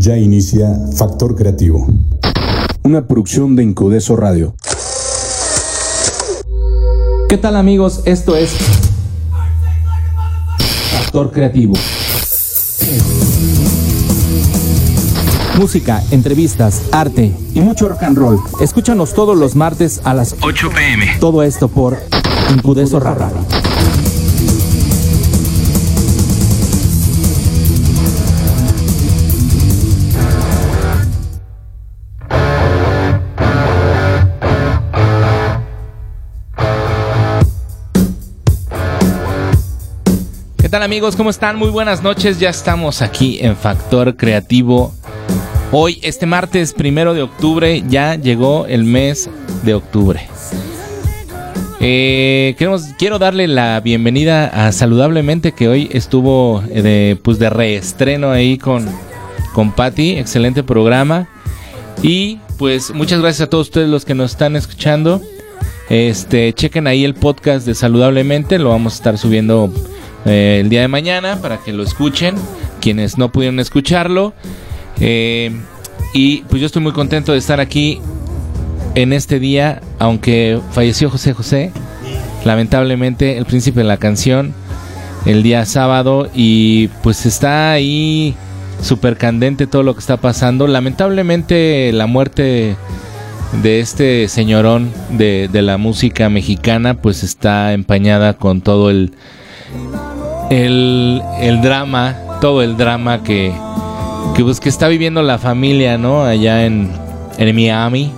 Ya inicia Factor Creativo. Una producción de Incudeso Radio. ¿Qué tal amigos? Esto es Factor Creativo. Música, entrevistas, arte y mucho rock and roll. Escúchanos todos los martes a las 8 pm. Todo esto por Incudeso Radio. Tal amigos? ¿Cómo están? Muy buenas noches. Ya estamos aquí en Factor Creativo. Hoy, este martes primero de octubre, ya llegó el mes de octubre. Eh, queremos, quiero darle la bienvenida a Saludablemente, que hoy estuvo de, pues de reestreno ahí con, con Patti. Excelente programa. Y pues muchas gracias a todos ustedes los que nos están escuchando. Este, chequen ahí el podcast de Saludablemente, lo vamos a estar subiendo eh, el día de mañana para que lo escuchen. Quienes no pudieron escucharlo. Eh, y pues yo estoy muy contento de estar aquí en este día, aunque falleció José José, lamentablemente el príncipe de la canción, el día sábado, y pues está ahí súper candente todo lo que está pasando. Lamentablemente la muerte de este señorón de, de la música mexicana pues está empañada con todo el, el, el drama, todo el drama que, que, pues, que está viviendo la familia, ¿no? Allá en, en Miami,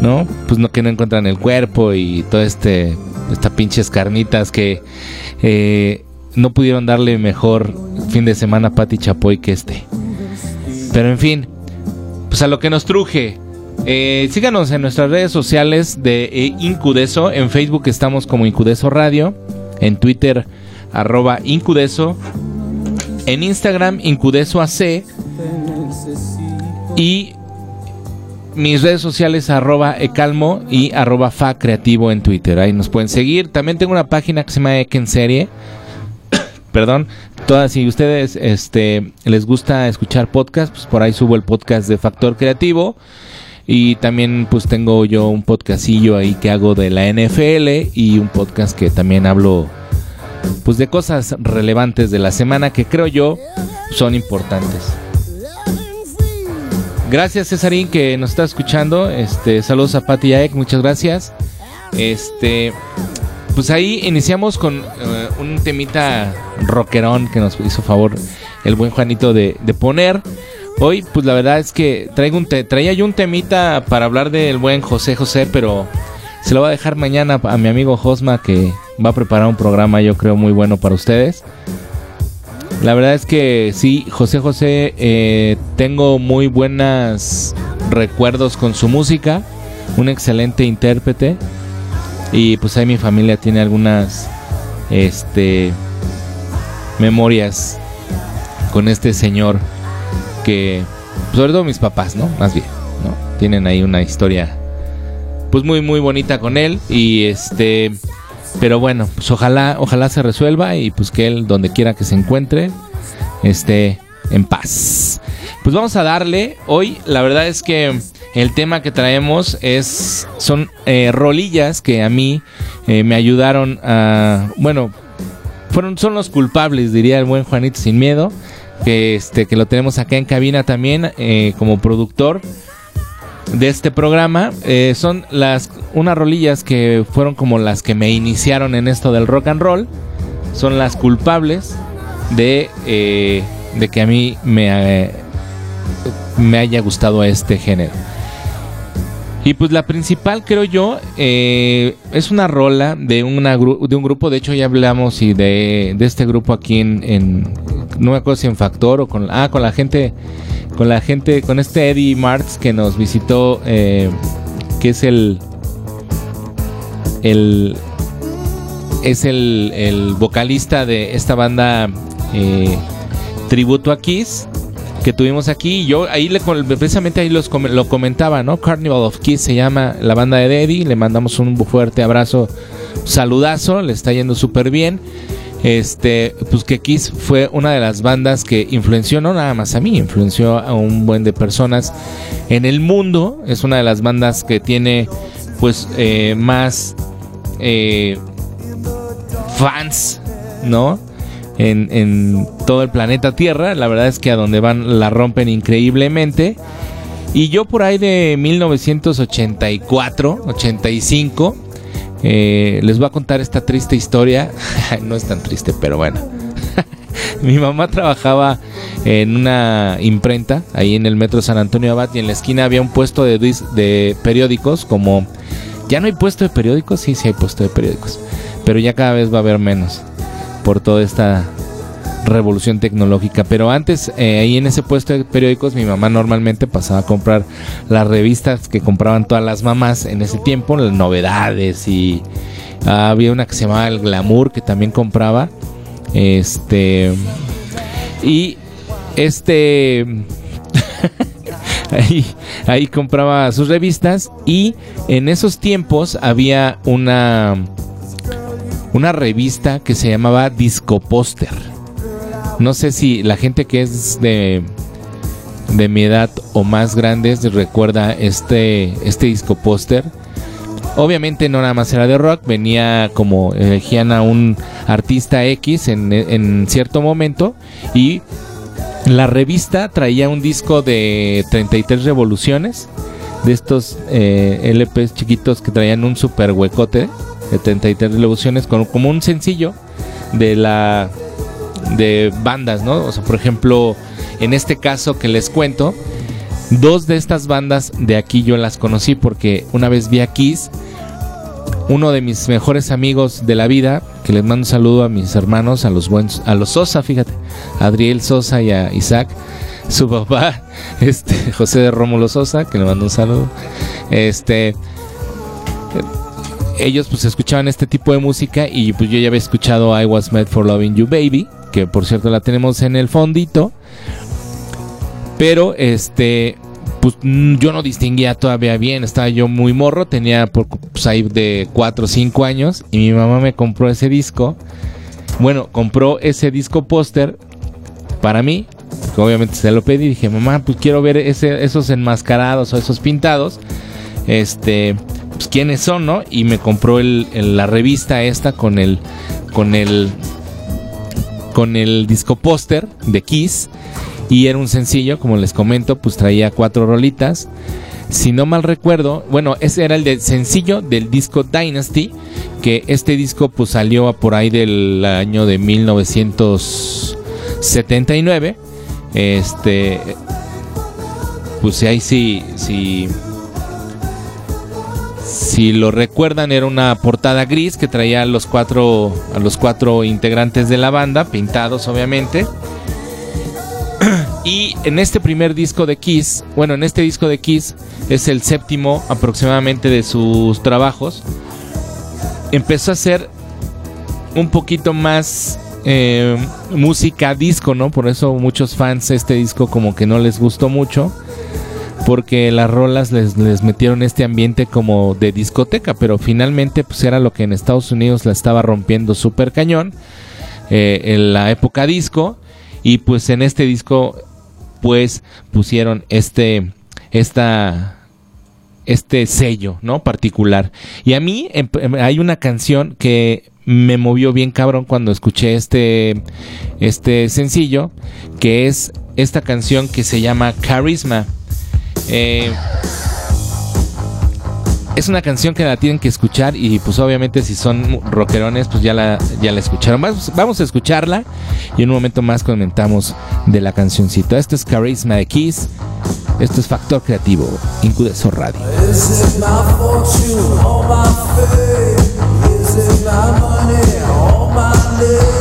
¿no? Pues no que no encuentran el cuerpo y todo este, esta pinches carnitas que eh, no pudieron darle mejor fin de semana a Pati Chapoy que este. Pero en fin, pues a lo que nos truje. Eh, síganos en nuestras redes sociales de eh, Incudeso. En Facebook estamos como Incudeso Radio. En Twitter, arroba Incudeso. En Instagram, Incudeso AC. Y mis redes sociales, arroba Ecalmo y arroba Fa Creativo en Twitter. Ahí nos pueden seguir. También tengo una página que se llama Ek en Serie. Perdón. Todas, si ustedes este, les gusta escuchar podcast, pues por ahí subo el podcast de Factor Creativo. Y también pues tengo yo un podcastillo ahí que hago de la NFL y un podcast que también hablo pues de cosas relevantes de la semana que creo yo son importantes. Gracias Cesarín que nos está escuchando. Este, saludos a Pati Aek, muchas gracias. Este, pues ahí iniciamos con uh, un temita rockerón que nos hizo favor el buen Juanito de, poner. Hoy, pues la verdad es que traigo un traía yo un temita para hablar del buen José José, pero se lo voy a dejar mañana a mi amigo Josma que va a preparar un programa yo creo muy bueno para ustedes. La verdad es que sí, José José, eh, tengo muy buenos recuerdos con su música, un excelente intérprete y pues ahí mi familia tiene algunas, este, memorias con este señor que, sobre todo mis papás, ¿no? Más bien, ¿no? Tienen ahí una historia, pues muy muy bonita con él y este pero bueno, pues ojalá, ojalá se resuelva y pues que él, donde quiera que se encuentre, esté en paz. Pues vamos a darle. Hoy, la verdad es que el tema que traemos es. son eh, rolillas que a mí eh, me ayudaron a. Bueno, fueron, son los culpables, diría el buen Juanito Sin Miedo. Que este, que lo tenemos acá en cabina también, eh, como productor de este programa eh, son las unas rolillas que fueron como las que me iniciaron en esto del rock and roll. Son las culpables de eh, de que a mí me eh, me haya gustado este género y pues la principal creo yo es una rola de un grupo de hecho ya hablamos y de, de este grupo aquí en, en no me acuerdo si en Factor o con ah con la gente con la gente, con este Eddie Martz que nos visitó, eh, que es el, el es el, el vocalista de esta banda eh, Tributo a Kiss que tuvimos aquí. Yo ahí le, precisamente ahí los, lo comentaba, ¿no? Carnival of Kiss se llama la banda de Eddie. Le mandamos un fuerte abrazo, saludazo, le está yendo súper bien. este, pues que Kiss fue una de las bandas que influenció no nada más a mí, influenció a un buen de personas en el mundo. Es una de las bandas que tiene pues eh, más eh, fans, ¿no? En, todo el planeta Tierra. La verdad es que a donde van la rompen increíblemente. Y yo por ahí de 1984, 85, eh, les voy a contar esta triste historia. no es tan triste, pero bueno. Mi mamá trabajaba en una imprenta ahí en el metro San Antonio Abad y en la esquina había un puesto de, de periódicos como... Ya no hay puesto de periódicos, sí, sí hay puesto de periódicos, pero ya cada vez va a haber menos por toda esta revolución tecnológica. Pero antes, eh, ahí en ese puesto de periódicos, mi mamá normalmente pasaba a comprar las revistas que compraban todas las mamás en ese tiempo, las novedades y ah, había una que se llamaba El Glamour que también compraba. Este. Y este. ahí, ahí compraba sus revistas y en esos tiempos había una una revista que se llamaba Disco Poster no sé si la gente que es de, de mi edad o más grandes recuerda este, este disco póster. Obviamente no nada más era de rock, venía como elegían a un artista X en, cierto momento y la revista traía un disco de 33 revoluciones, de estos eh, LPs chiquitos que traían un super huecote de 33 revoluciones con, como un sencillo de la de bandas, ¿no? O sea, por ejemplo, en este caso que les cuento, dos de estas bandas de aquí yo las conocí porque una vez vi a Kiss, uno de mis mejores amigos de la vida, que les mando un saludo a mis hermanos, a los buenos, a los Sosa, fíjate, a Adriel Sosa y a Isaac, su papá, este, José de Rómulo Sosa, que le mando un saludo, este, ellos pues escuchaban este tipo de música y pues yo ya había escuchado I Was Made for Loving You Baby que por cierto la tenemos en el fondito. Pero este, pues mm, yo no distinguía todavía bien, estaba yo muy morro, tenía por, pues, ahí de 4 o 5 años y mi mamá me compró ese disco. Bueno, compró ese disco póster para mí, que obviamente se lo pedí, dije, mamá, pues quiero ver esos enmascarados o esos pintados. Este, pues quiénes son, ¿no? Y me compró la revista esta con el, con el con el disco póster de Kiss y era un sencillo, como les comento, pues traía cuatro rolitas. Si no mal recuerdo, bueno, ese era el de sencillo del disco Dynasty, que este disco pues salió por ahí del año de 1979. Este pues ahí sí sí si lo recuerdan, era una portada gris que traía a los cuatro, a los cuatro integrantes de la banda, pintados obviamente. Y en este primer disco de Kiss, bueno, en este disco de Kiss es el séptimo aproximadamente de sus trabajos. Empezó a hacer un poquito más eh, música disco, ¿no? Por eso muchos fans este disco como que no les gustó mucho porque las rolas les, metieron este ambiente como de discoteca, pero finalmente pues era lo que en Estados Unidos la estaba rompiendo súper cañón eh, en la época disco y pues en este disco pues pusieron este esta este sello, ¿no? Particular. Y a mí em, em, hay una canción que me movió bien cabrón cuando escuché este este sencillo, que es esta canción que se llama Charisma. Eh, es una canción que la tienen que escuchar y pues obviamente si son rockerones pues ya la, ya la escucharon. Vamos, vamos a escucharla y en un momento más comentamos de la cancioncita. Esto es Carisma de Kiss. Esto es Factor Creativo, Incudeso Radio. Is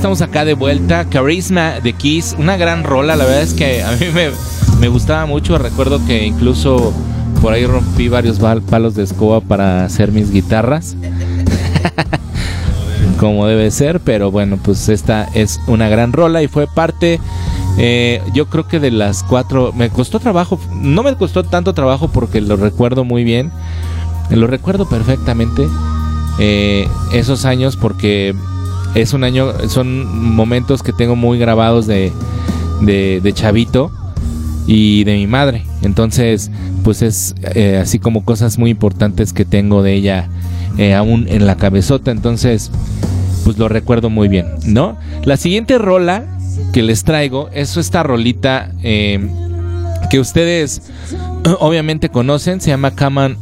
estamos acá de vuelta. Charisma de Kiss, una gran rola. La verdad es que a mí me, gustaba mucho. Recuerdo que incluso por ahí rompí varios palos de escoba para hacer mis guitarras. Como debe ser, pero bueno, pues esta es una gran rola y fue parte, eh, yo creo que de las cuatro, me costó trabajo, no me costó tanto trabajo porque lo recuerdo muy bien, lo recuerdo perfectamente eh, esos años porque es un año, son momentos que tengo muy grabados de, de, chavito y de mi madre. Entonces, pues es eh, así como cosas muy importantes que tengo de ella eh, aún en la cabezota. Entonces, pues lo recuerdo muy bien, ¿no? La siguiente rola que les traigo es esta rolita eh, que ustedes obviamente conocen, se llama Come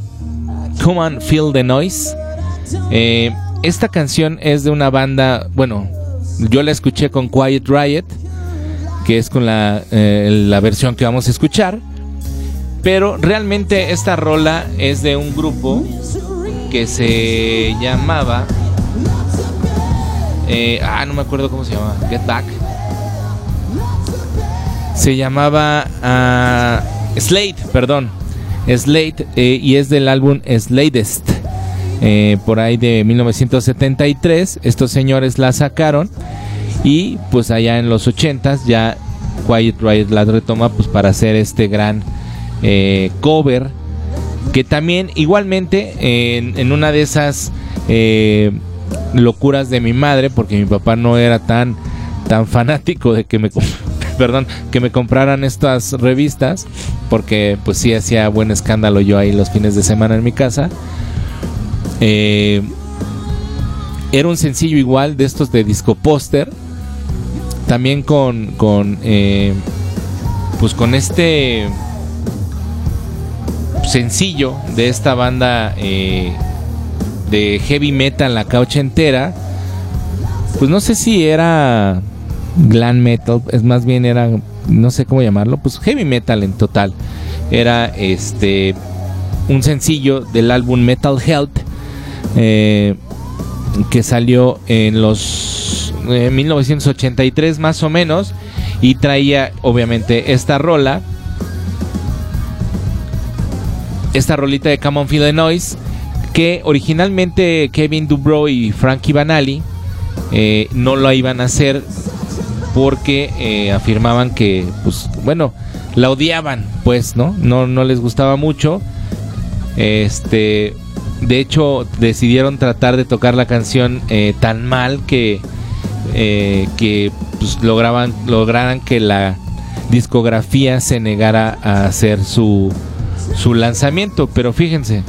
on, Feel the Noise. Esta canción es de una banda, bueno, yo la escuché con Quiet Riot, que es con la, eh, la versión que vamos a escuchar. Pero realmente esta rola es de un grupo que se llamaba... Eh, ah, no me acuerdo cómo se llama. Get Back. Se llamaba uh, Slate, perdón. Slate eh, y es del álbum Slatest. Eh, por ahí de 1973. Estos señores la sacaron y pues allá en los 80s ya Quiet Riot la retoma pues para hacer este gran eh, cover que también igualmente en, una de esas eh, locuras de mi madre porque mi papá no era tan tan fanático de que me perdón que me compraran estas revistas porque pues sí hacía buen escándalo yo ahí los fines de semana en mi casa eh, era un sencillo igual de estos de disco póster. También con, con eh, pues con este sencillo de esta banda eh, de heavy metal, la caucha entera. Pues no sé si era glam metal, es más bien era, no sé cómo llamarlo, pues heavy metal en total. Era este un sencillo del álbum Metal Health eh, que salió en los 1983 más o menos y traía obviamente esta rola esta rolita de Come on Feel the Noise que originalmente Kevin Dubrow y Frankie Banali eh, no lo iban a hacer porque eh, afirmaban que pues bueno la odiaban pues no no no les gustaba mucho. Este de hecho, decidieron tratar de tocar la canción eh, tan mal que, eh, que pues, lograban, lograran que la discografía se negara a hacer su, su lanzamiento. Pero fíjense,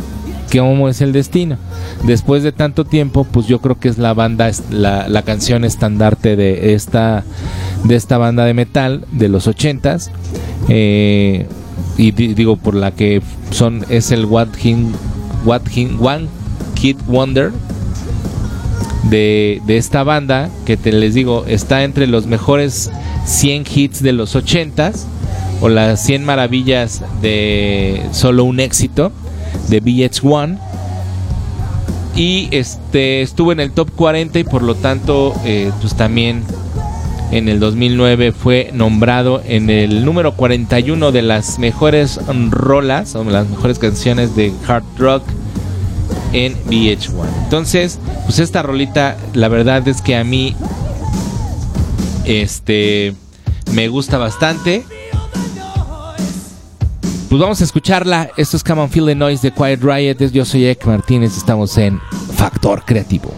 cómo es el destino. Después de tanto tiempo, pues yo creo que es la banda, la, la canción estandarte de esta, de esta banda de metal de los ochentas. Eh, y digo, por la que son, es el What Him What One Kid Wonder de, esta banda que te les digo está entre los mejores 100 hits de los 80s o las 100 maravillas de solo un éxito de VH1 y este estuvo en el top 40 y por lo tanto eh, pues también en el 2009 fue nombrado en el número 41 de las mejores rolas o las mejores canciones de hard rock en VH1. Entonces, pues esta rolita, la verdad es que a mí este me gusta bastante. Pues vamos a escucharla. Esto es Come on Feel the Noise de Quiet Riot. Yo soy Ek Martínez. Estamos en Factor Creativo.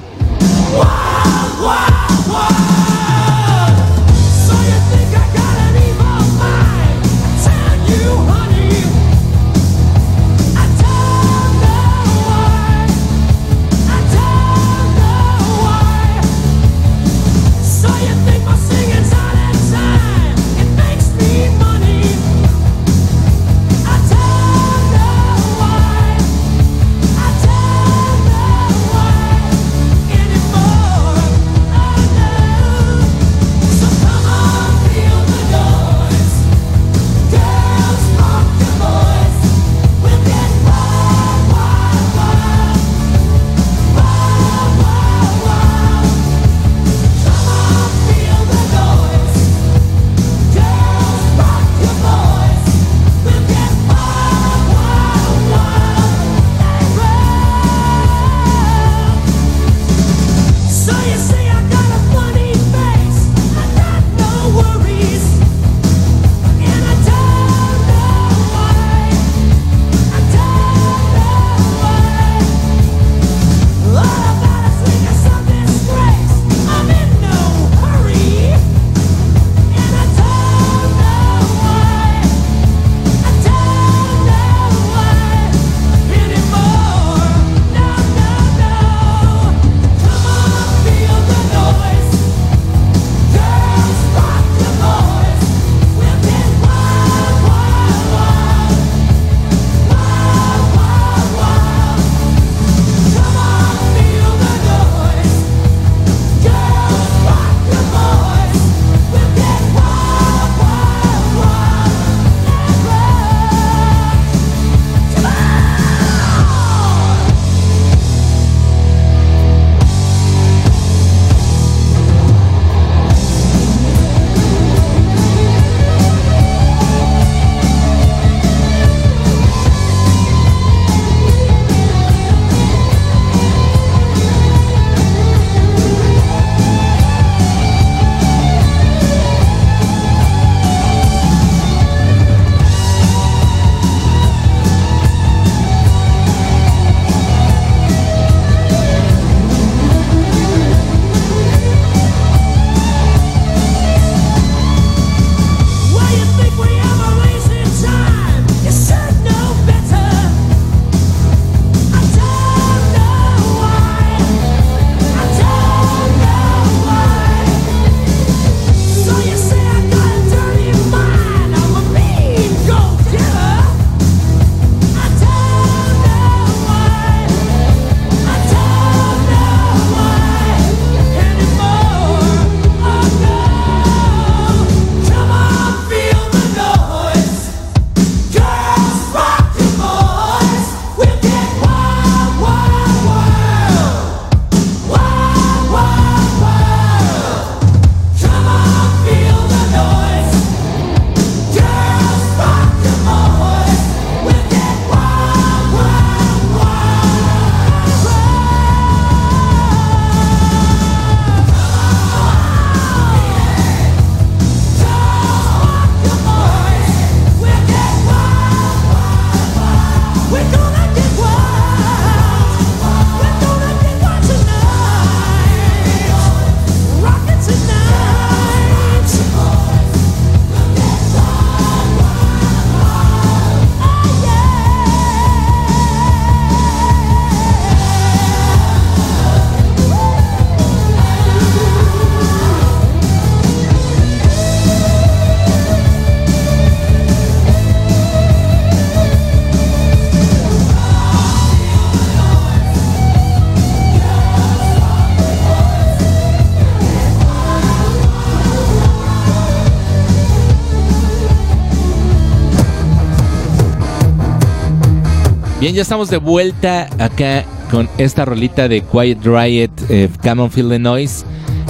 Bien, ya estamos de vuelta acá con esta rolita de Quiet Riot, eh, Feel the Noise.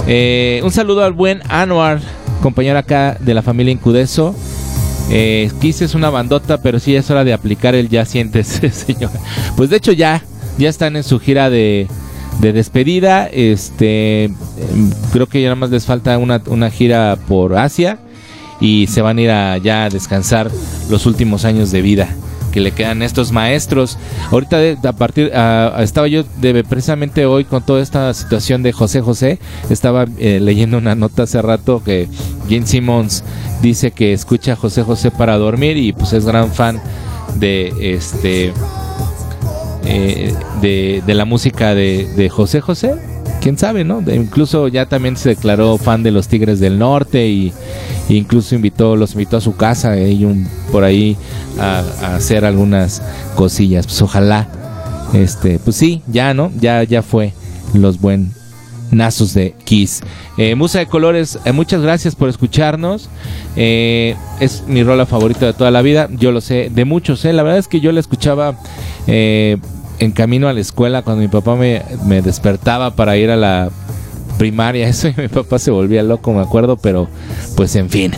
Eh, un saludo al buen Anwar, compañero acá de la familia Incudeso. Eh, es una bandota, pero sí es hora de aplicar el ya sientes, señor. Pues de hecho ya, ya están en su gira de, de despedida. Este, creo que ya nada más les falta una, una gira por Asia y se van a ir a a descansar los últimos años de vida que le quedan estos maestros. Ahorita a partir estaba yo de, precisamente hoy con toda esta situación de José José, estaba eh, leyendo una nota hace rato que Gene Simmons dice que escucha a José José para dormir y pues es gran fan de este eh, de, de, la música de, de José José quién sabe, ¿no? incluso ya también se declaró fan de los Tigres del Norte y incluso invitó, los invitó a su casa eh, por ahí a, hacer algunas cosillas. Pues ojalá, este, pues sí, ya, ¿no? Ya, ya fue los buen nazos de Kiss. Eh, Musa de Colores, eh, muchas gracias por escucharnos. es mi rola favorita de toda la vida. Yo lo sé, de muchos. La verdad es que yo la escuchaba en camino a la escuela cuando mi papá me, despertaba para ir a la primaria. Eso y mi papá se volvía loco, me acuerdo, pero pues en fin,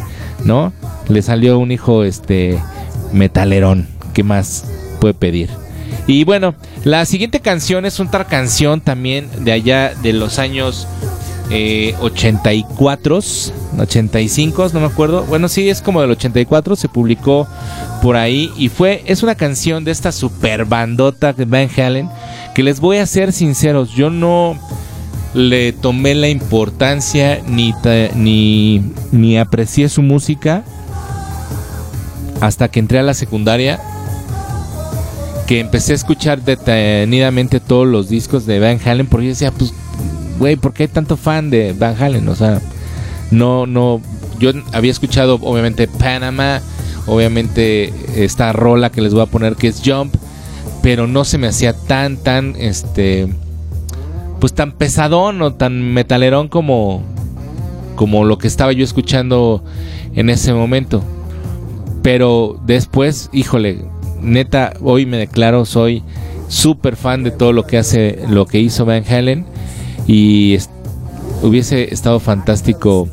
¿no? Le salió un hijo este metalerón. ¿Qué más puede pedir? Y bueno, la siguiente canción es otra canción también de allá de los años eh, 84, 85, no me acuerdo. Bueno, sí, es como del 84, se publicó por ahí y fue, es una canción de esta super bandota de Van Halen que les voy a ser sinceros, yo no le tomé la importancia ni, ni, ni aprecié su música hasta que entré a la secundaria que empecé a escuchar detenidamente todos los discos de Van Halen porque yo decía, pues güey, ¿por qué hay tanto fan de Van Halen? O sea, no, no, yo había escuchado obviamente Panama, obviamente esta rola que les voy a poner que es Jump, pero no se me hacía tan, tan, este, pues tan pesadón o tan metalerón como, como lo que estaba yo escuchando en ese momento. Pero después, híjole, neta, hoy me declaro, soy súper fan de todo lo que hace, lo que hizo Van Halen y hubiese estado fantástico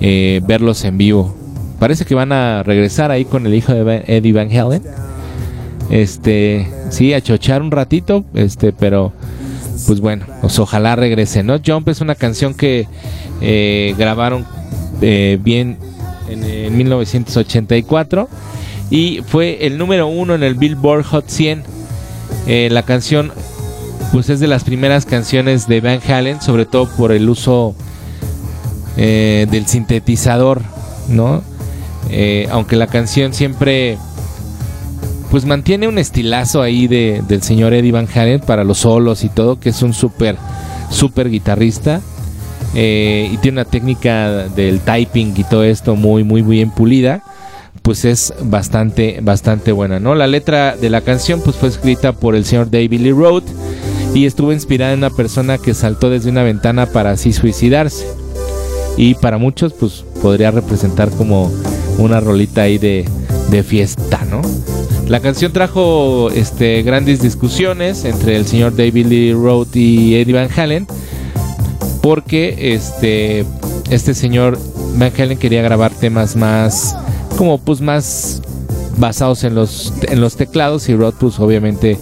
eh, verlos en vivo. Parece que van a regresar ahí con el hijo de Eddie Van Halen. Este, sí, a chochar un ratito, este, pero pues bueno, pues ojalá regrese, ¿no? Jump es una canción que eh, grabaron eh, bien en, en, 1984 y fue el número uno en el Billboard Hot 100. la canción pues es de las primeras canciones de Van Halen, sobre todo por el uso eh, del sintetizador, ¿no? Eh, aunque la canción siempre pues mantiene un estilazo ahí de, del señor Eddie Van Halen para los solos y todo, que es un súper, súper guitarrista. Eh, y tiene una técnica del typing y todo esto muy, muy, bien pulida. Pues es bastante, bastante buena, ¿no? La letra de la canción pues fue escrita por el señor David Lee Roth y estuvo inspirada en una persona que saltó desde una ventana para así suicidarse. Y para muchos, pues podría representar como una rolita ahí de, fiesta, ¿no? La canción trajo este, grandes discusiones entre el señor David Lee Roth y Eddie Van Halen, porque este, este señor Van Halen quería grabar temas más, como pues más basados en los, en los teclados y Roth pues obviamente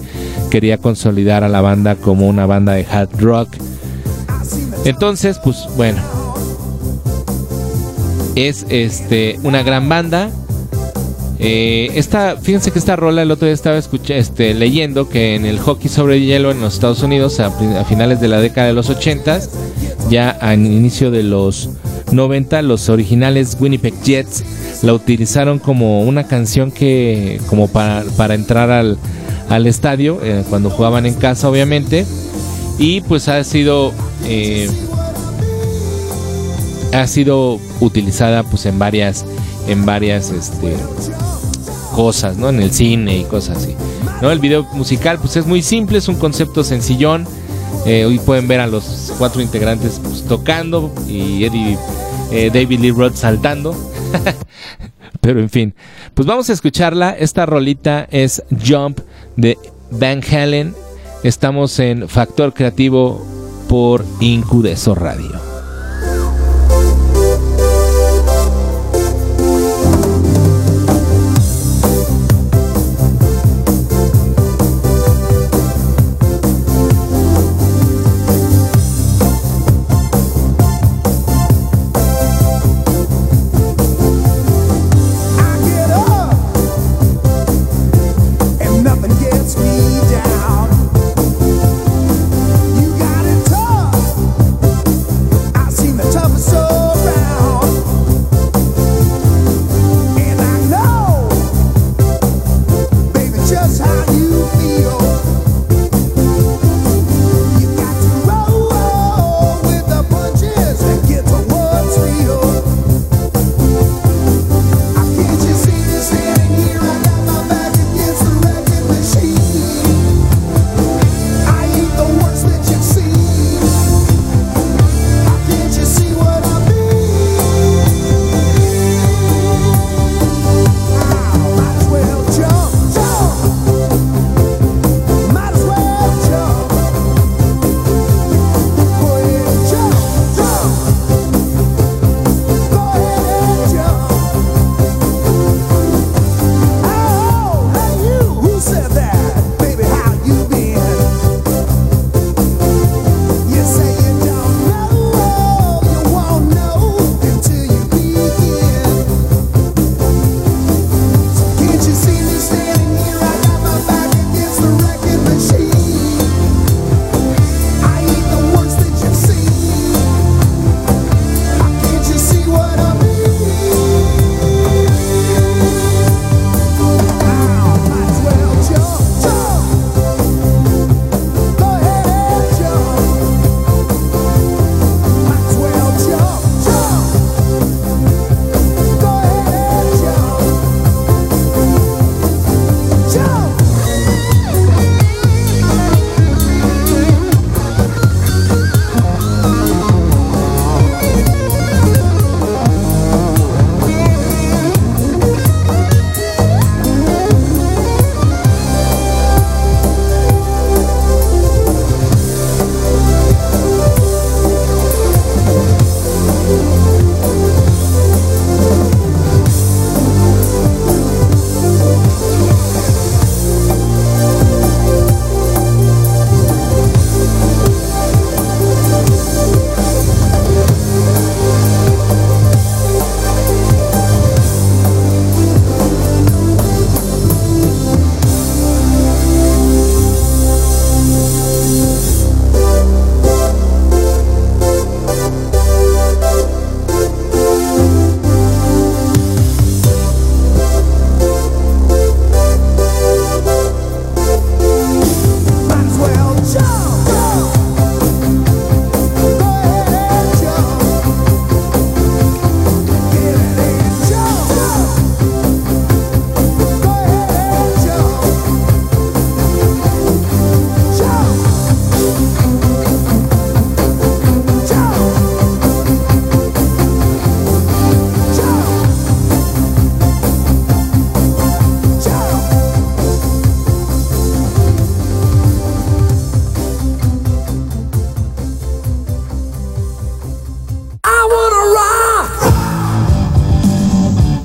quería consolidar a la banda como una banda de hard rock. Entonces, pues bueno, es este una gran banda. Eh, esta, fíjense que esta rola el otro día estaba escuchando, este, leyendo que en el hockey sobre hielo en los Estados Unidos a, finales de la década de los 80 ya al inicio de los 90 los originales Winnipeg Jets la utilizaron como una canción que como para entrar al, al estadio eh, cuando jugaban en casa obviamente. Y pues ha sido eh, ha sido utilizada pues en varias en varias este cosas no en el cine y cosas así no el video musical pues es muy simple es un concepto sencillón. Eh, hoy pueden ver a los cuatro integrantes pues, tocando y Eddie David Lee Roth saltando. Pero en fin pues vamos a escucharla. Esta rolita es Jump de Van Halen. Estamos en Factor Creativo por Incudeso Radio.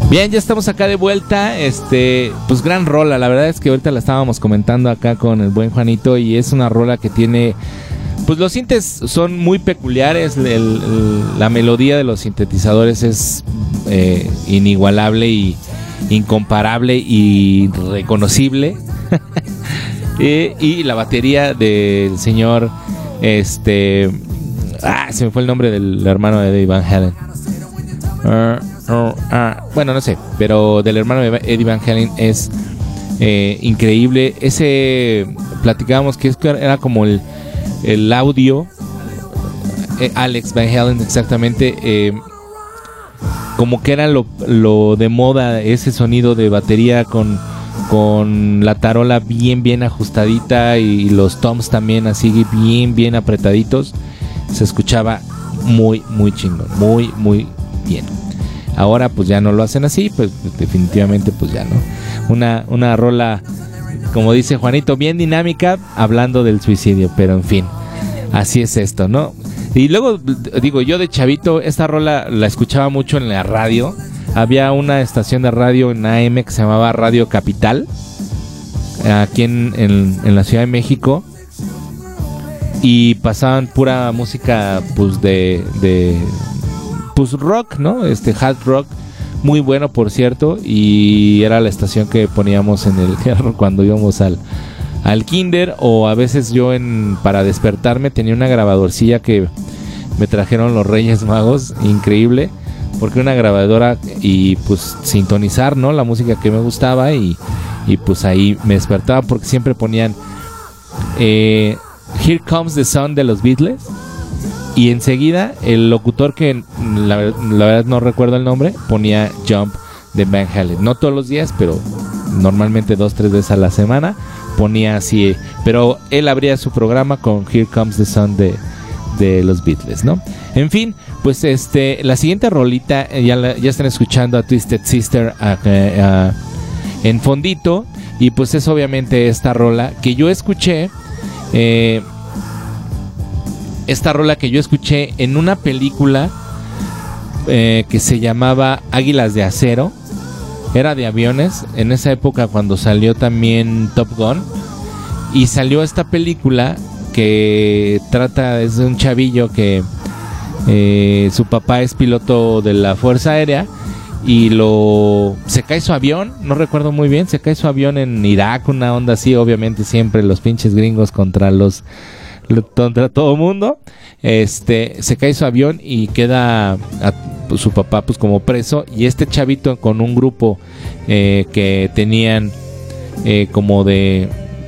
Bien, ya estamos acá de vuelta. Este, pues gran rola. La verdad es que ahorita la estábamos comentando acá con el buen Juanito y es una rola que tiene. Pues los sintes son muy peculiares. la melodía de los sintetizadores es eh, inigualable y incomparable y reconocible. y, la batería del señor. Este. Ah, se me fue el nombre del hermano de Van Halen. Ah, bueno, no sé, pero del hermano de Eddie Van Halen es eh, increíble. Ese platicábamos que era como el, el audio. Eh, Alex Van Halen, exactamente. Eh, como que era lo, lo, de moda ese sonido de batería con, con la tarola bien, bien ajustadita y los toms también así bien, bien apretaditos. Se escuchaba muy, muy chingón, muy, muy bien. Ahora pues ya no lo hacen así, pues definitivamente pues ya no. Una, una rola como dice Juanito, bien dinámica hablando del suicidio, pero en fin, así es esto, ¿no? Y luego, digo, yo de chavito, esta rola la escuchaba mucho en la radio. Había una estación de radio en AM que se llamaba Radio Capital, aquí en, en la Ciudad de México y pasaban pura música pues de, de pues rock, ¿no? Este hard rock muy bueno por cierto y era la estación que poníamos en el cuando íbamos al al kinder o a veces yo en para despertarme tenía una grabadorcilla que me trajeron los Reyes Magos, increíble, porque una grabadora y pues sintonizar, ¿no? La música que me gustaba y, y pues ahí me despertaba porque siempre ponían eh, Here Comes the Sun de los Beatles. Y enseguida el locutor que la, verdad no recuerdo el nombre ponía Jump de Van Halen. No todos los días, pero normalmente dos, tres veces a la semana ponía así. Pero él abría su programa con Here Comes the Sun de, de los Beatles, ¿no? En fin, pues este, la siguiente rolita, eh, ya, ya están escuchando a Twisted Sister en fondito. Y pues es obviamente esta rola que yo escuché eh, esta rola que yo escuché en una película eh, que se llamaba Águilas de Acero. Era de aviones. En esa época cuando salió también Top Gun. Y salió esta película que trata es de un chavillo que eh, su papá es piloto de la Fuerza Aérea y lo se cae su avión, no recuerdo muy bien, se cae su avión en Irak, una onda así, obviamente siempre los pinches gringos contra los contra todo mundo. Este, se cae su avión y queda pues, su papá pues como preso y este chavito con un grupo eh, que tenían eh, como de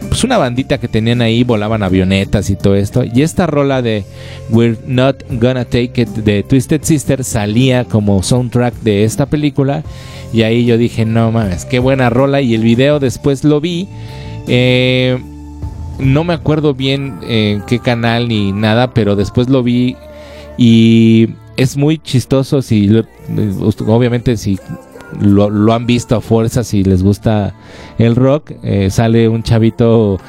pues una bandita que tenían ahí, volaban avionetas y todo esto. Y esta rola de We're Not Gonna Take It de Twisted Sister salía como soundtrack de esta película. Y ahí yo dije, no mames, qué buena rola. Y el video después lo vi. Eh, no me acuerdo bien en qué canal ni nada, pero después lo vi y es muy chistoso si obviamente si lo, han visto a fuerza si les gusta el rock. Eh, sale un chavito,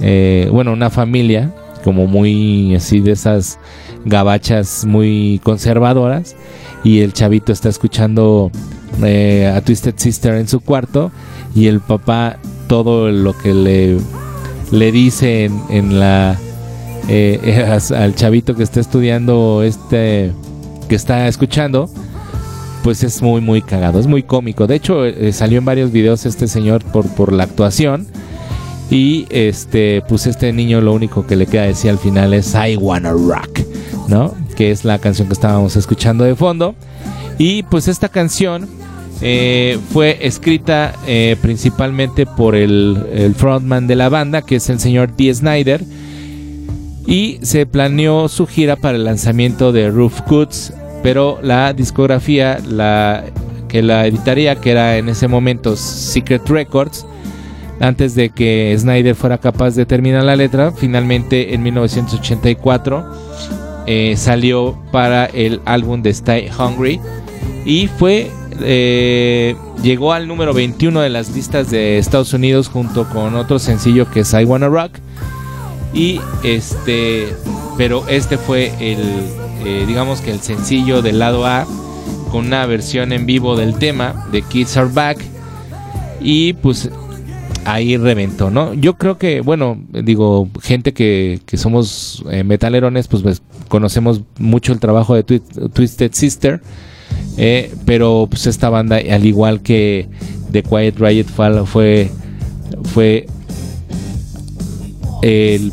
eh, bueno, una familia como muy así de esas gabachas muy conservadoras y el chavito está escuchando eh, a Twisted Sister en su cuarto y el papá todo lo que le, le dice en, la al chavito que está estudiando este que está escuchando pues es muy muy cagado, es muy cómico. De hecho, eh, salió en varios videos este señor por, por la actuación. Y este, pues este niño lo único que le queda decir al final es I wanna rock, ¿no? Que es la canción que estábamos escuchando de fondo. Y pues esta canción eh, fue escrita eh, principalmente por el, frontman de la banda, que es el señor Dee Snyder. Y se planeó su gira para el lanzamiento de Roof Goods pero la discografía la, que la editaría, que era en ese momento Secret Records, antes de que Snyder fuera capaz de terminar la letra, finalmente en 1984 eh, salió para el álbum de Stay Hungry y fue eh, llegó al número 21 de las listas de Estados Unidos junto con otro sencillo que es I Wanna Rock. Y este pero este fue el eh, digamos que el sencillo del lado A con una versión en vivo del tema de Kids Are Back. Y pues ahí reventó, ¿no? Yo creo que, bueno, digo, gente que, que somos eh, metalerones, pues, pues, conocemos mucho el trabajo de Twisted Sister, eh, pero pues esta banda, al igual que The Quiet Riot, fue, fue el,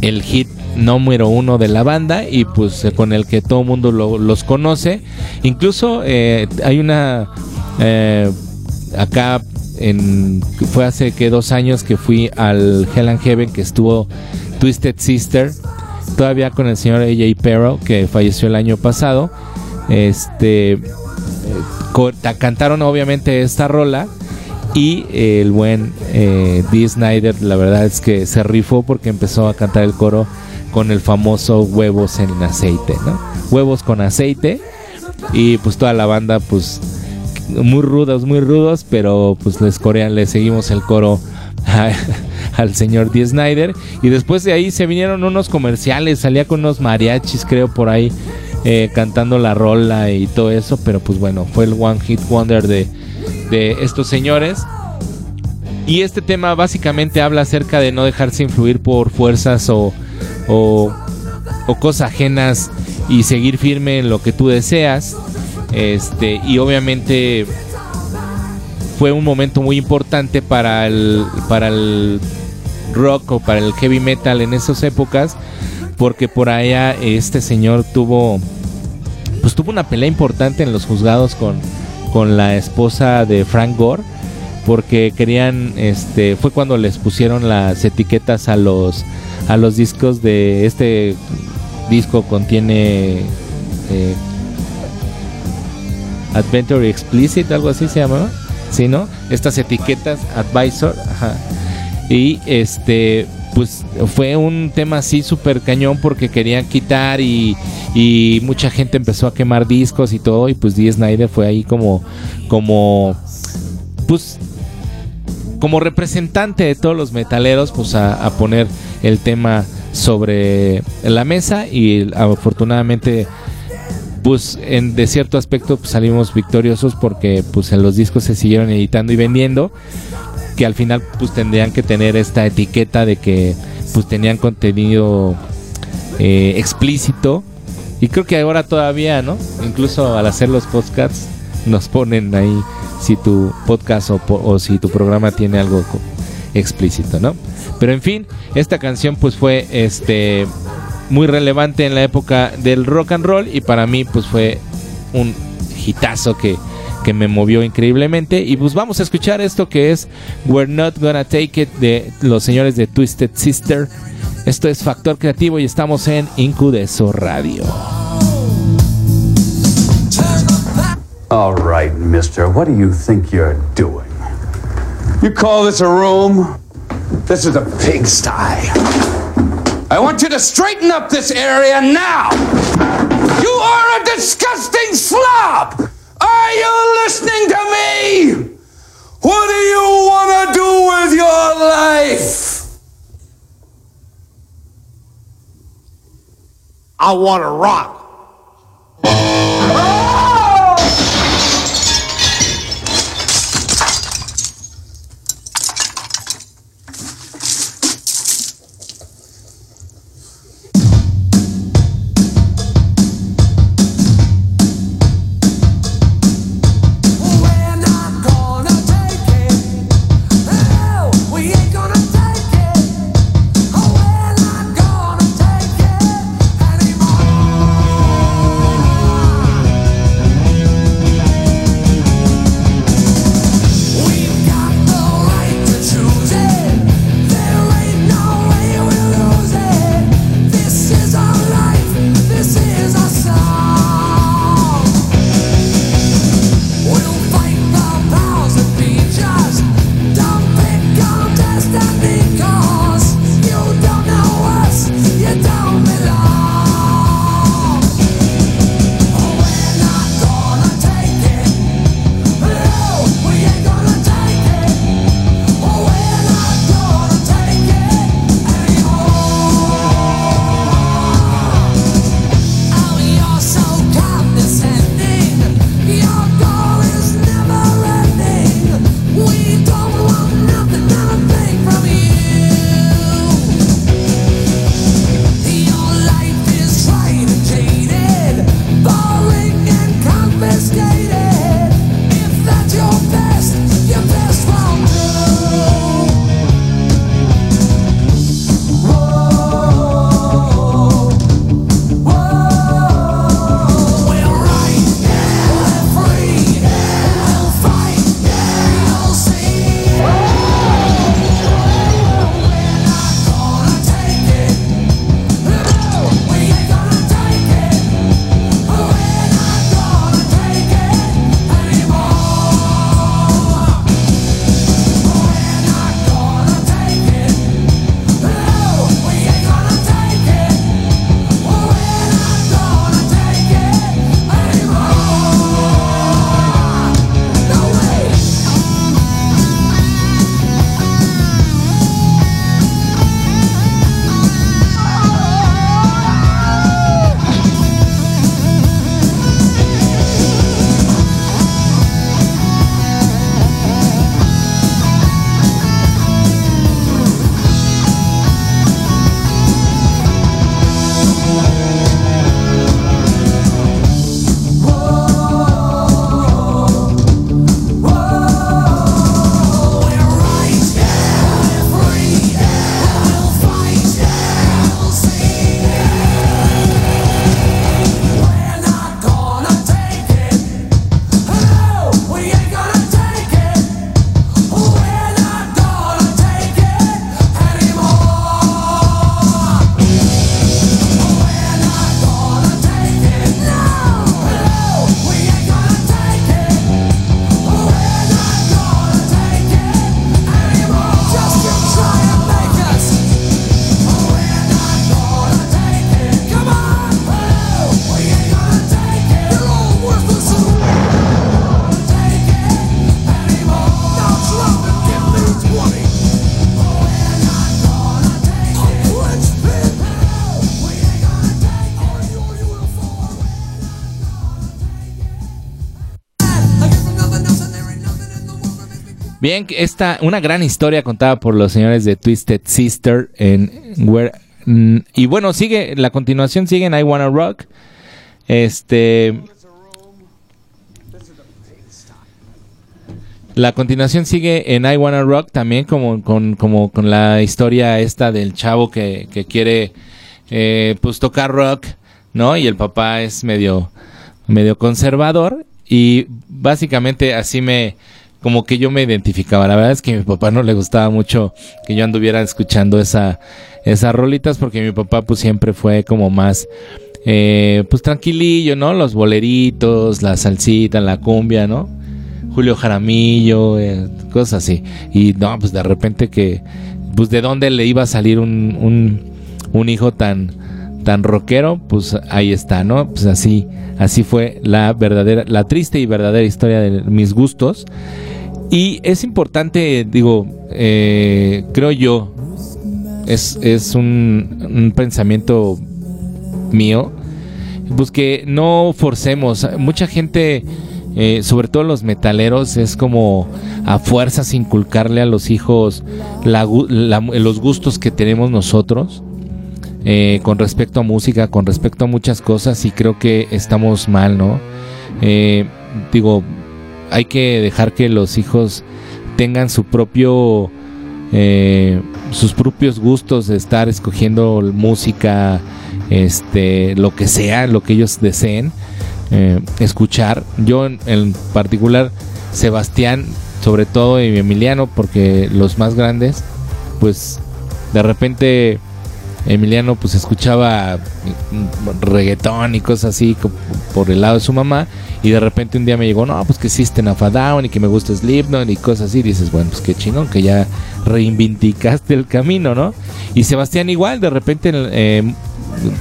el hit número uno de la banda y pues con el que todo el mundo los conoce. Incluso eh, hay una eh, acá en fue hace que dos años que fui al Hell and Heaven que estuvo Twisted Sister todavía con el señor AJ Pero que falleció el año pasado. Este cantaron obviamente esta rola y el buen eh, Dee Snyder la verdad es que se rifó porque empezó a cantar el coro con el famoso huevos en aceite, ¿no? Huevos con aceite y pues toda la banda pues muy rudos, muy rudos, pero pues les corean, le seguimos el coro al señor D. Snyder. Y después de ahí se vinieron unos comerciales, salía con unos mariachis, creo, por ahí, eh, cantando la rola y todo eso. Pero pues bueno, fue el One Hit Wonder de, de estos señores. Y este tema básicamente habla acerca de no dejarse influir por fuerzas o, o, cosas ajenas y seguir firme en lo que tú deseas. Este, y obviamente fue un momento muy importante para el, para el rock o para el heavy metal en esas épocas, porque por allá este señor tuvo, pues tuvo una pelea importante en los juzgados con, con la esposa de Frank Gore, porque querían, este, fue cuando les pusieron las etiquetas a los, a los discos de este disco contiene eh, Adventure Explicit, algo así se llamaba. ¿sí, no? Estas etiquetas, advisor, ajá. Y este, pues fue un tema así súper cañón porque querían quitar y, y, mucha gente empezó a quemar discos y todo. Y pues D. Snyder fue ahí como, como, pues, como representante de todos los metaleros, pues a, a poner el tema sobre la mesa y afortunadamente pues en de cierto aspecto pues, salimos victoriosos porque pues en los discos se siguieron editando y vendiendo que al final pues tendrían que tener esta etiqueta de que pues tenían contenido eh, explícito. Y creo que ahora todavía no incluso al hacer los podcasts nos ponen ahí si tu podcast o, o si tu programa tiene algo explícito no pero en fin esta canción pues fue este muy relevante en la época del rock and roll y para mí pues fue un hitazo que, que me movió increíblemente y pues vamos a escuchar esto que es We're Not Gonna Take It de los señores de Twisted Sister. Esto es Factor Creativo y estamos en Incudeso Radio. All right, mister, what do you think you're doing? You call this a room? This is a pigsty. I want you to straighten up this area now. You are a disgusting slob. Are you listening to me? What do you want to do with your life? I want to rock. Bien, esta, una gran historia contada por los señores de Twisted Sister en Where, y bueno, sigue, la continuación sigue en I Wanna Rock. Este. La continuación sigue en I Wanna Rock también como con, como con la historia esta del chavo que, que quiere eh, pues tocar rock, ¿no? Y el papá es medio, medio conservador y básicamente así me, como que yo me identificaba. La verdad es que a mi papá no le gustaba mucho que yo anduviera escuchando esa, esas rolitas porque mi papá pues siempre fue como más, eh, pues tranquilillo, ¿no? Los boleritos, la salsita, la cumbia, ¿no? Julio Jaramillo, eh, cosas así. Y no, pues de repente que, pues de dónde le iba a salir un, un, un hijo tan, tan rockero, pues ahí está, ¿no? Pues así, así fue la verdadera, la triste y verdadera historia de mis gustos. Y es importante, digo, eh, creo yo, es, es un, un pensamiento mío, pues que no forcemos. Mucha gente eh, sobre todo los metaleros, es como a fuerzas inculcarle a los hijos los gustos que tenemos nosotros eh, con respecto a música, con respecto a muchas cosas y creo que estamos mal, ¿no? Eh, digo, hay que dejar que los hijos tengan su propio sus propios gustos de estar escogiendo música este lo que sea lo que ellos deseen eh, escuchar. Yo en, particular, Sebastián, sobre todo, y Emiliano, porque los más grandes, pues de repente Emiliano pues escuchaba reggaetón y cosas así por el lado de su mamá y de repente un día me llegó, no, pues que existe Nafa Down y que me gusta Slipknot y cosas así, dices, bueno, pues qué chingón que ya reivindicaste el camino, ¿no? Y Sebastián igual, de repente eh,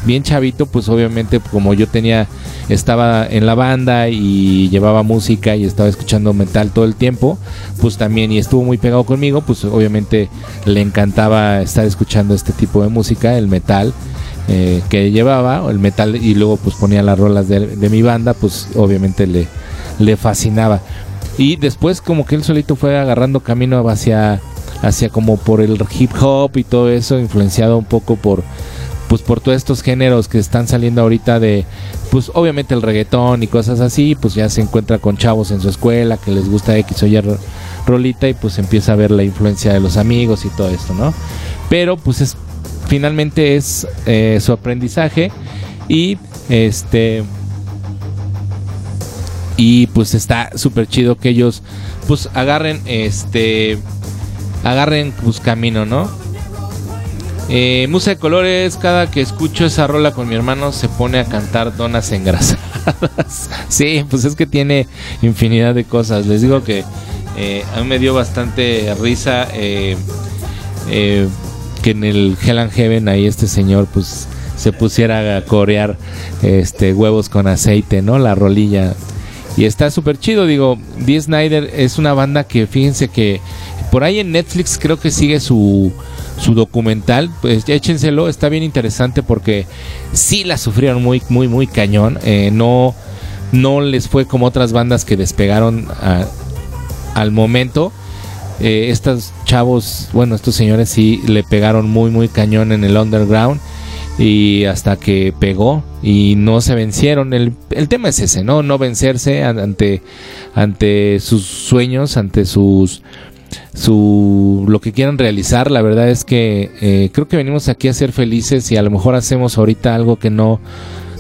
bien chavito, pues obviamente como yo tenía, estaba en la banda y llevaba música y estaba escuchando metal todo el tiempo, pues también y estuvo muy pegado conmigo, pues obviamente le encantaba estar escuchando este tipo de música, el metal. Eh, que llevaba, el metal, y luego pues ponía las rolas de, de mi banda, pues obviamente le, le fascinaba. Y después como que él solito fue agarrando camino hacia, hacia como por el hip hop y todo eso, influenciado un poco por pues por todos estos géneros que están saliendo ahorita de pues obviamente el reggaetón y cosas así, pues ya se encuentra con chavos en su escuela que les gusta X o Y rolita y pues empieza a ver la influencia de los amigos y todo esto, ¿no? Pero pues es finalmente es eh, su aprendizaje y este y pues está súper chido que ellos pues agarren este agarren pues camino, ¿no? Eh, Musa de colores, cada que escucho esa rola con mi hermano se pone a cantar donas engrasadas. sí, pues es que tiene infinidad de cosas. Les digo que eh, a mí me dio bastante risa eh, que en el Hell and Heaven ahí este señor pues se pusiera a corear este huevos con aceite, ¿no? La rolilla. Y está súper chido, digo, Dee Snyder es una banda que fíjense que por ahí en Netflix creo que sigue su su documental, pues échenselo, está bien interesante porque sí la sufrieron muy, muy, muy cañón. Eh, no, no les fue como otras bandas que despegaron al momento. Eh, estos chavos, bueno, estos señores sí le pegaron muy, muy cañón en el underground y hasta que pegó y no se vencieron. El, el tema es ese, ¿no? No vencerse ante, ante sus sueños, ante sus su lo que quieran realizar. La verdad es que eh, creo que venimos aquí a ser felices y a lo mejor hacemos ahorita algo que no,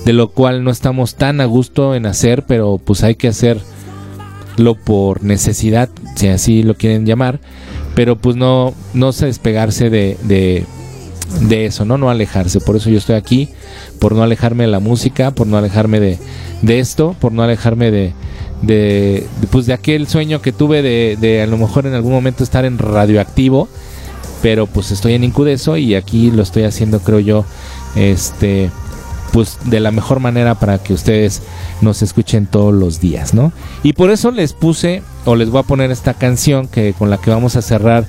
de lo cual no estamos tan a gusto en hacer, pero pues hay que hacerlo por necesidad, si así lo quieren llamar. Pero pues no, no se despegarse de, de, de eso, ¿no? No alejarse. Por eso yo estoy aquí, por no alejarme de la música, por no alejarme de, de esto, por no alejarme de, de, pues de aquel sueño que tuve de, a lo mejor en algún momento estar en radioactivo pero pues estoy en Incudeso y aquí lo estoy haciendo creo yo este pues de la mejor manera para que ustedes nos escuchen todos los días, ¿no? Y por eso les puse o les voy a poner esta canción que con la que vamos a cerrar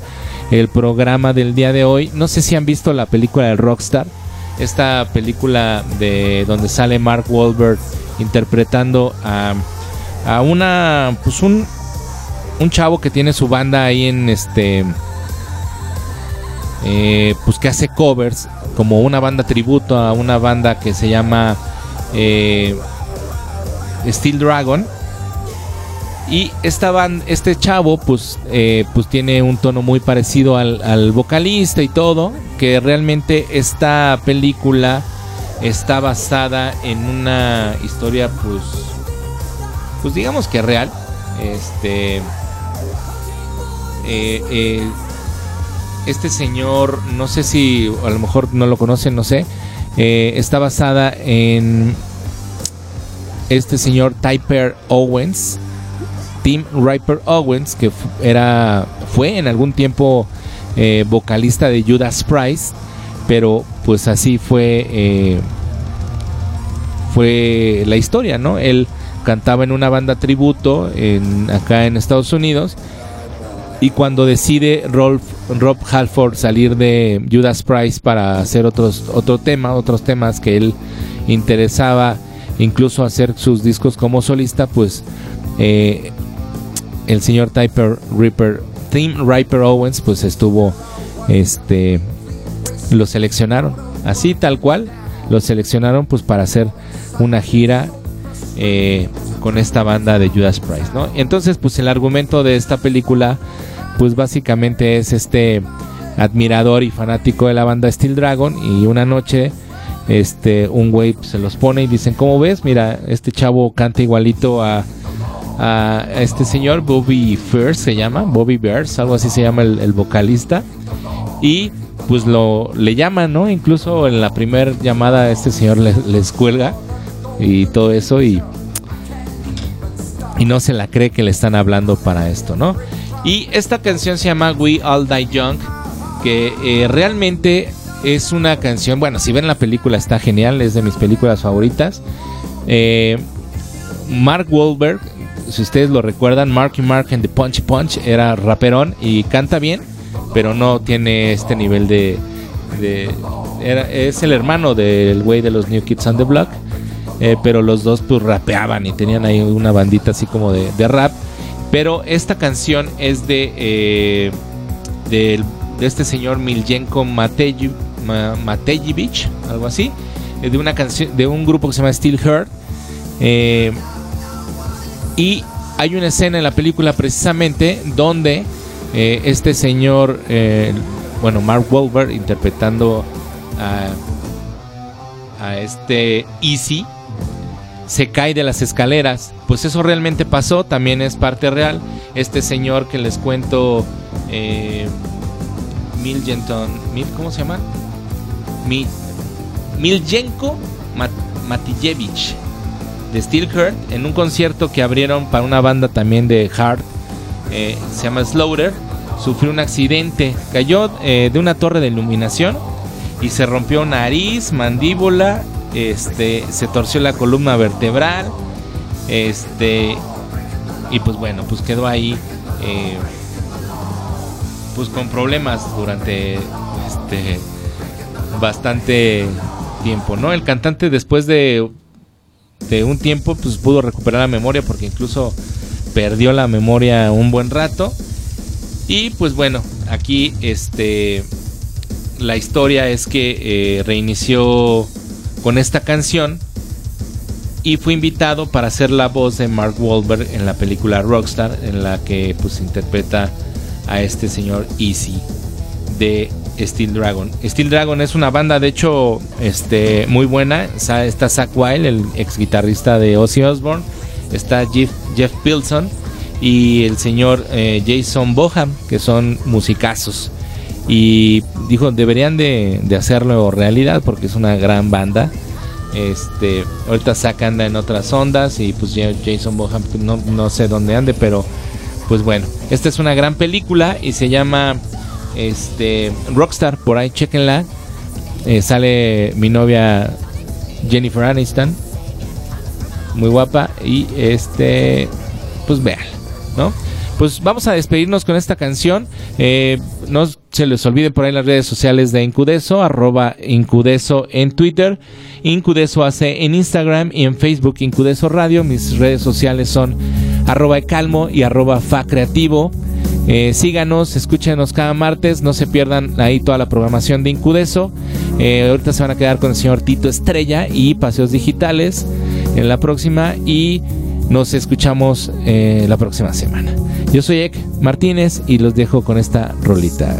el programa del día de hoy. No sé si han visto la película de Rockstar, esta película de donde sale Mark Wahlberg interpretando a a una, pues un, un chavo que tiene su banda ahí en este eh, pues que hace covers como una banda tributo a una banda que se llama eh, Steel Dragon. Y esta band, este chavo pues, eh, pues tiene un tono muy parecido al, al vocalista y todo que realmente esta película está basada en una historia pues pues digamos que real este eh, eh, este señor no sé si a lo mejor no lo conocen no sé eh, está basada en este señor Typer Owens Tim Riper Owens que era fue en algún tiempo vocalista de Judas Priest pero pues así fue fue la historia, ¿no? Él cantaba en una banda tributo en, acá en Estados Unidos y cuando decide Rolf, Rob Halford salir de Judas Price para hacer otros otro tema, otros temas que él interesaba, incluso hacer sus discos como solista, pues eh, el señor Typer Ripper, Tim Riper Owens, pues estuvo este lo seleccionaron, así tal cual, lo seleccionaron pues para hacer una gira eh, con esta banda de Judas Price, ¿no? Entonces pues el argumento de esta película pues básicamente es este admirador y fanático de la banda Steel Dragon y una noche este un güey se los pone y dicen cómo ves mira este chavo canta igualito a, este señor Bobby First se llama Bobby Bears algo así se llama el, vocalista y pues lo le llaman, ¿no? Incluso en la primera llamada este señor les, cuelga y todo eso y y no se la cree que le están hablando para esto, ¿no? Y esta canción se llama We All Die Young, que eh, realmente es una canción, bueno, si ven la película está genial, es de mis películas favoritas. Eh, Mark Wahlberg, si ustedes lo recuerdan, Marky Mark en The Punch Punch era raperón y canta bien pero no tiene este nivel de... de es el hermano del güey de los New Kids on the Block, eh, pero los dos pues rapeaban y tenían ahí una bandita así como de, de rap. Pero esta canción es de, eh, de, de, este señor Miljenko Matejevich, algo así, de una canción de un grupo que se llama Steel Heart. Eh, y hay una escena en la película precisamente donde eh, este señor, eh, bueno, Mark Wahlberg interpretando a, a este Easy, se cae de las escaleras. Pues eso realmente pasó, también es parte real. Este señor que les cuento, eh, Mil, ¿cómo se llama? Mi, Miljenko Mat, Matijevich de Steelheart en un concierto que abrieron para una banda también de hard eh, se llama Slaughter, sufrió un accidente, cayó eh, de una torre de iluminación y se rompió nariz, mandíbula, este, se torció la columna vertebral, este, y pues bueno, pues quedó ahí, eh, pues con problemas durante, este, bastante tiempo, ¿no? El cantante después de, de un tiempo, pues pudo recuperar la memoria porque incluso perdió la memoria un buen rato. Y pues bueno, aquí este la historia es que eh, reinició con esta canción y fue invitado para hacer la voz de Mark Wahlberg en la película Rockstar, en la que pues interpreta a este señor Easy de Steel Dragon. Steel Dragon es una banda de hecho este muy buena, está Zach Wild, el ex guitarrista de Ozzy Osbourne está Jeff, Jeff Pilson y el señor eh, Jason Boham, que son musicazos. Y dijo, deberían de, de, hacerlo realidad porque es una gran banda. Este, ahorita Zack anda en otras ondas y pues Jason Boham pues, no, no sé dónde ande, pero pues bueno, esta es una gran película y se llama este Rockstar, por ahí chequenla. Eh, sale mi novia Jennifer Aniston. Muy guapa. Y este pues vean no pues vamos a despedirnos con esta canción. Eh, no se les olvide por ahí las redes sociales de Incudeso arroba Incudeso en Twitter Incudeso hace en Instagram y en Facebook Incudeso Radio mis redes sociales son arroba ecalmo y arroba fa creativo. Eh, síganos, escúchenos cada martes, no se pierdan ahí toda la programación de Incudeso. Eh, ahorita se van a quedar con el señor Tito Estrella y Paseos Digitales en la próxima y nos escuchamos eh, la próxima semana. Yo soy Ek Martínez y los dejo con esta rolita.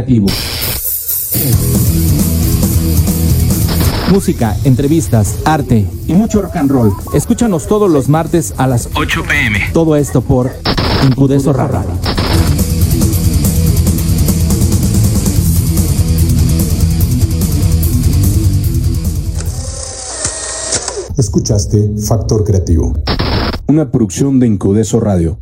Creativo. Música, entrevistas, arte y mucho rock and roll. Escúchanos todos los martes a las 8 pm. Todo esto por Incudeso Rara. Escuchaste Factor Creativo, una producción de Incudeso Radio.